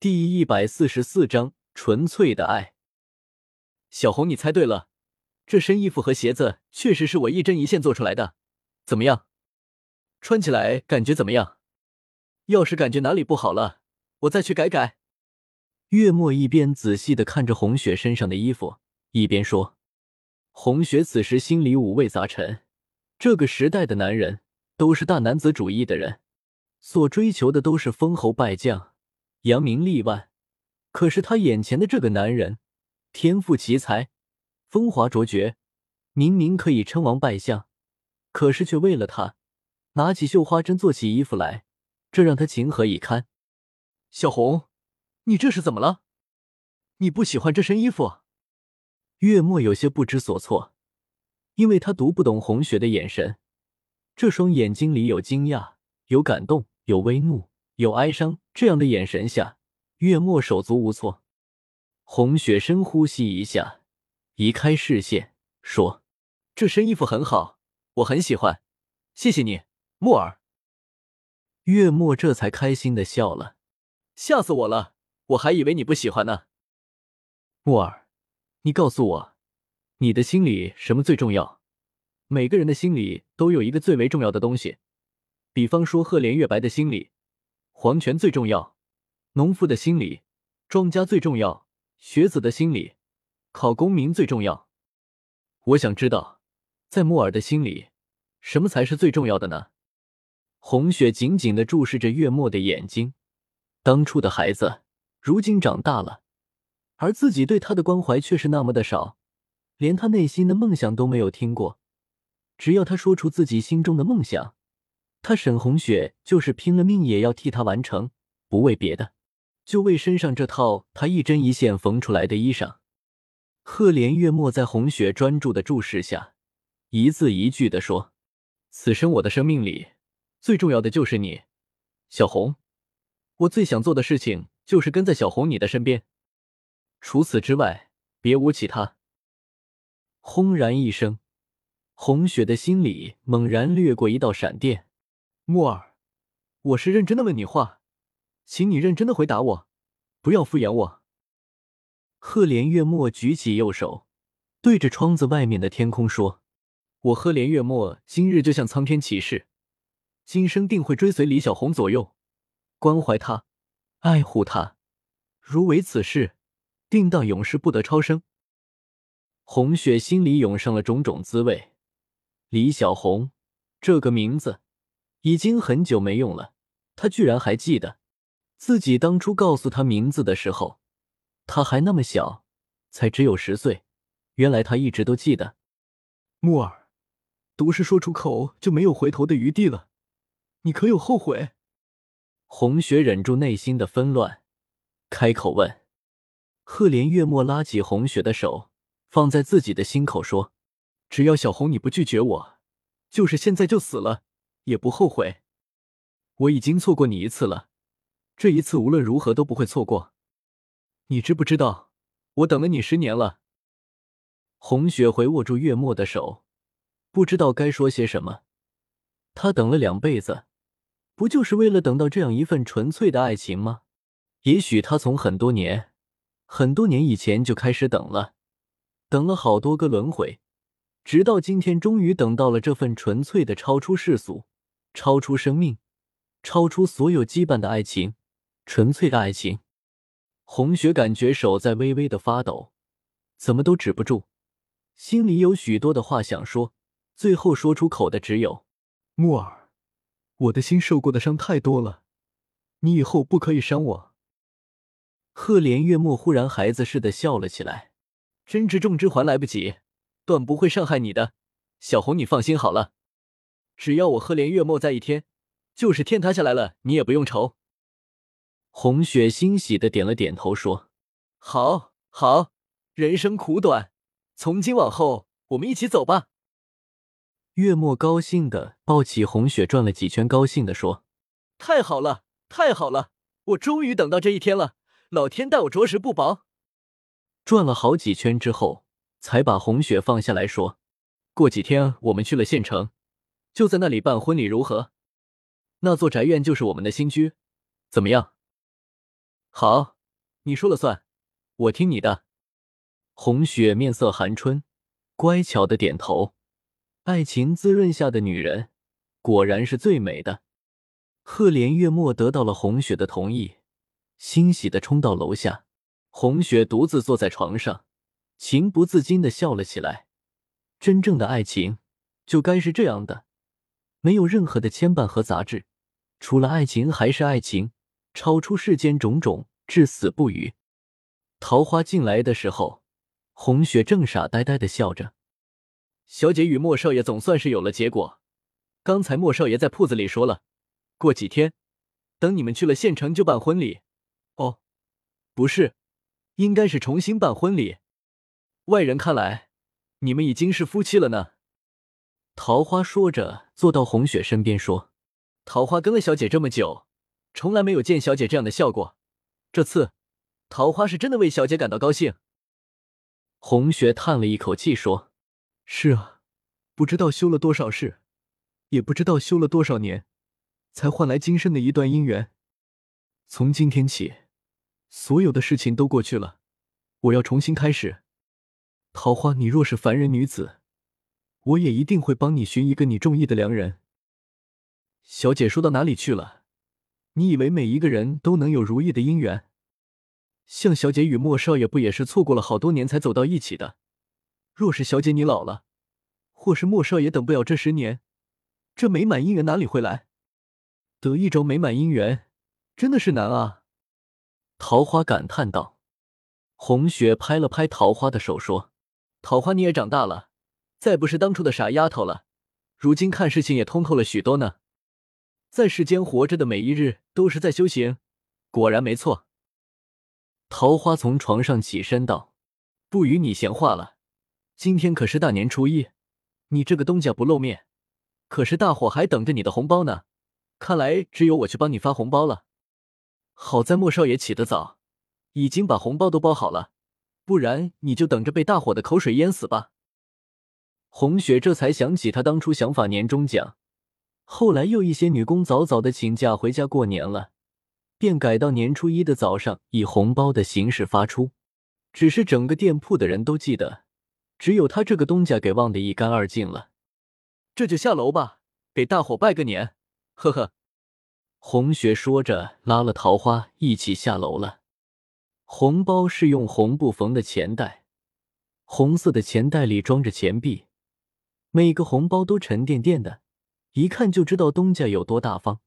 第一百四十四章纯粹的爱。小红，你猜对了，这身衣服和鞋子确实是我一针一线做出来的。怎么样？穿起来感觉怎么样？要是感觉哪里不好了，我再去改改。月末一边仔细的看着红雪身上的衣服，一边说。红雪此时心里五味杂陈。这个时代的男人都是大男子主义的人，所追求的都是封侯拜将。扬名立万，可是他眼前的这个男人，天赋奇才，风华卓绝，明明可以称王拜相，可是却为了他，拿起绣花针做起衣服来，这让他情何以堪？小红，你这是怎么了？你不喜欢这身衣服？月末有些不知所措，因为他读不懂红雪的眼神，这双眼睛里有惊讶，有感动，有微怒。有哀伤，这样的眼神下，月末手足无措。红雪深呼吸一下，移开视线，说：“这身衣服很好，我很喜欢，谢谢你，木耳。”月末这才开心的笑了，吓死我了，我还以为你不喜欢呢。木耳，你告诉我，你的心里什么最重要？每个人的心里都有一个最为重要的东西，比方说赫连月白的心里。皇权最重要，农夫的心理；庄家最重要，学子的心理；考功名最重要。我想知道，在木耳的心里，什么才是最重要的呢？红雪紧紧的注视着月末的眼睛。当初的孩子，如今长大了，而自己对他的关怀却是那么的少，连他内心的梦想都没有听过。只要他说出自己心中的梦想。他沈红雪就是拼了命也要替他完成，不为别的，就为身上这套他一针一线缝出来的衣裳。赫连月末在红雪专注的注视下，一字一句的说：“此生我的生命里最重要的就是你，小红。我最想做的事情就是跟在小红你的身边，除此之外别无其他。”轰然一声，红雪的心里猛然掠过一道闪电。木耳，我是认真的问你话，请你认真的回答我，不要敷衍我。赫连月末举起右手，对着窗子外面的天空说：“我赫连月末今日就向苍天起誓，今生定会追随李小红左右，关怀她，爱护她。如违此事，定当永世不得超生。”红雪心里涌上了种种滋味。李小红这个名字。已经很久没用了，他居然还记得自己当初告诉他名字的时候，他还那么小，才只有十岁。原来他一直都记得。木耳，毒誓说出口就没有回头的余地了，你可有后悔？红雪忍住内心的纷乱，开口问。赫连月末拉起红雪的手，放在自己的心口说：“只要小红你不拒绝我，就是现在就死了。”也不后悔，我已经错过你一次了，这一次无论如何都不会错过。你知不知道，我等了你十年了。红雪回握住月末的手，不知道该说些什么。他等了两辈子，不就是为了等到这样一份纯粹的爱情吗？也许他从很多年、很多年以前就开始等了，等了好多个轮回，直到今天，终于等到了这份纯粹的、超出世俗。超出生命，超出所有羁绊的爱情，纯粹的爱情。红雪感觉手在微微的发抖，怎么都止不住，心里有许多的话想说，最后说出口的只有：“木耳，我的心受过的伤太多了，你以后不可以伤我。”赫连月末忽然孩子似的笑了起来：“真知重之还来不及，断不会伤害你的，小红，你放心好了。”只要我赫连月末在一天，就是天塌下来了，你也不用愁。红雪欣喜的点了点头，说：“好，好，人生苦短，从今往后，我们一起走吧。”月末高兴的抱起红雪转了几圈，高兴的说：“太好了，太好了，我终于等到这一天了，老天待我着实不薄。”转了好几圈之后，才把红雪放下来说：“过几天我们去了县城。”就在那里办婚礼如何？那座宅院就是我们的新居，怎么样？好，你说了算，我听你的。红雪面色含春，乖巧的点头。爱情滋润下的女人，果然是最美的。赫连月末得到了红雪的同意，欣喜的冲到楼下。红雪独自坐在床上，情不自禁的笑了起来。真正的爱情就该是这样的，没有任何的牵绊和杂质，除了爱情还是爱情，超出世间种种，至死不渝。桃花进来的时候，红雪正傻呆呆的笑着。小姐与莫少爷总算是有了结果。刚才莫少爷在铺子里说了，过几天，等你们去了县城就办婚礼。哦，不是，应该是重新办婚礼。外人看来，你们已经是夫妻了呢。桃花说着，坐到红雪身边说：“桃花跟了小姐这么久，从来没有见小姐这样的笑过。这次，桃花是真的为小姐感到高兴。”红雪叹了一口气说。是啊，不知道修了多少世，也不知道修了多少年，才换来今生的一段姻缘。从今天起，所有的事情都过去了，我要重新开始。桃花，你若是凡人女子，我也一定会帮你寻一个你中意的良人。小姐说到哪里去了？你以为每一个人都能有如意的姻缘？像小姐与莫少爷，不也是错过了好多年才走到一起的？若是小姐你老了，或是莫少爷等不了这十年，这美满姻缘哪里会来？得一桩美满姻缘，真的是难啊！桃花感叹道。红雪拍了拍桃花的手，说：“桃花，你也长大了，再不是当初的傻丫头了。如今看事情也通透了许多呢。在世间活着的每一日，都是在修行。果然没错。”桃花从床上起身道：“不与你闲话了。”今天可是大年初一，你这个东家不露面，可是大伙还等着你的红包呢。看来只有我去帮你发红包了。好在莫少爷起得早，已经把红包都包好了，不然你就等着被大伙的口水淹死吧。红雪这才想起她当初想法年终奖，后来又一些女工早早的请假回家过年了，便改到年初一的早上以红包的形式发出。只是整个店铺的人都记得。只有他这个东家给忘得一干二净了，这就下楼吧，给大伙拜个年，呵呵。红雪说着，拉了桃花一起下楼了。红包是用红布缝的钱袋，红色的钱袋里装着钱币，每个红包都沉甸甸的，一看就知道东家有多大方。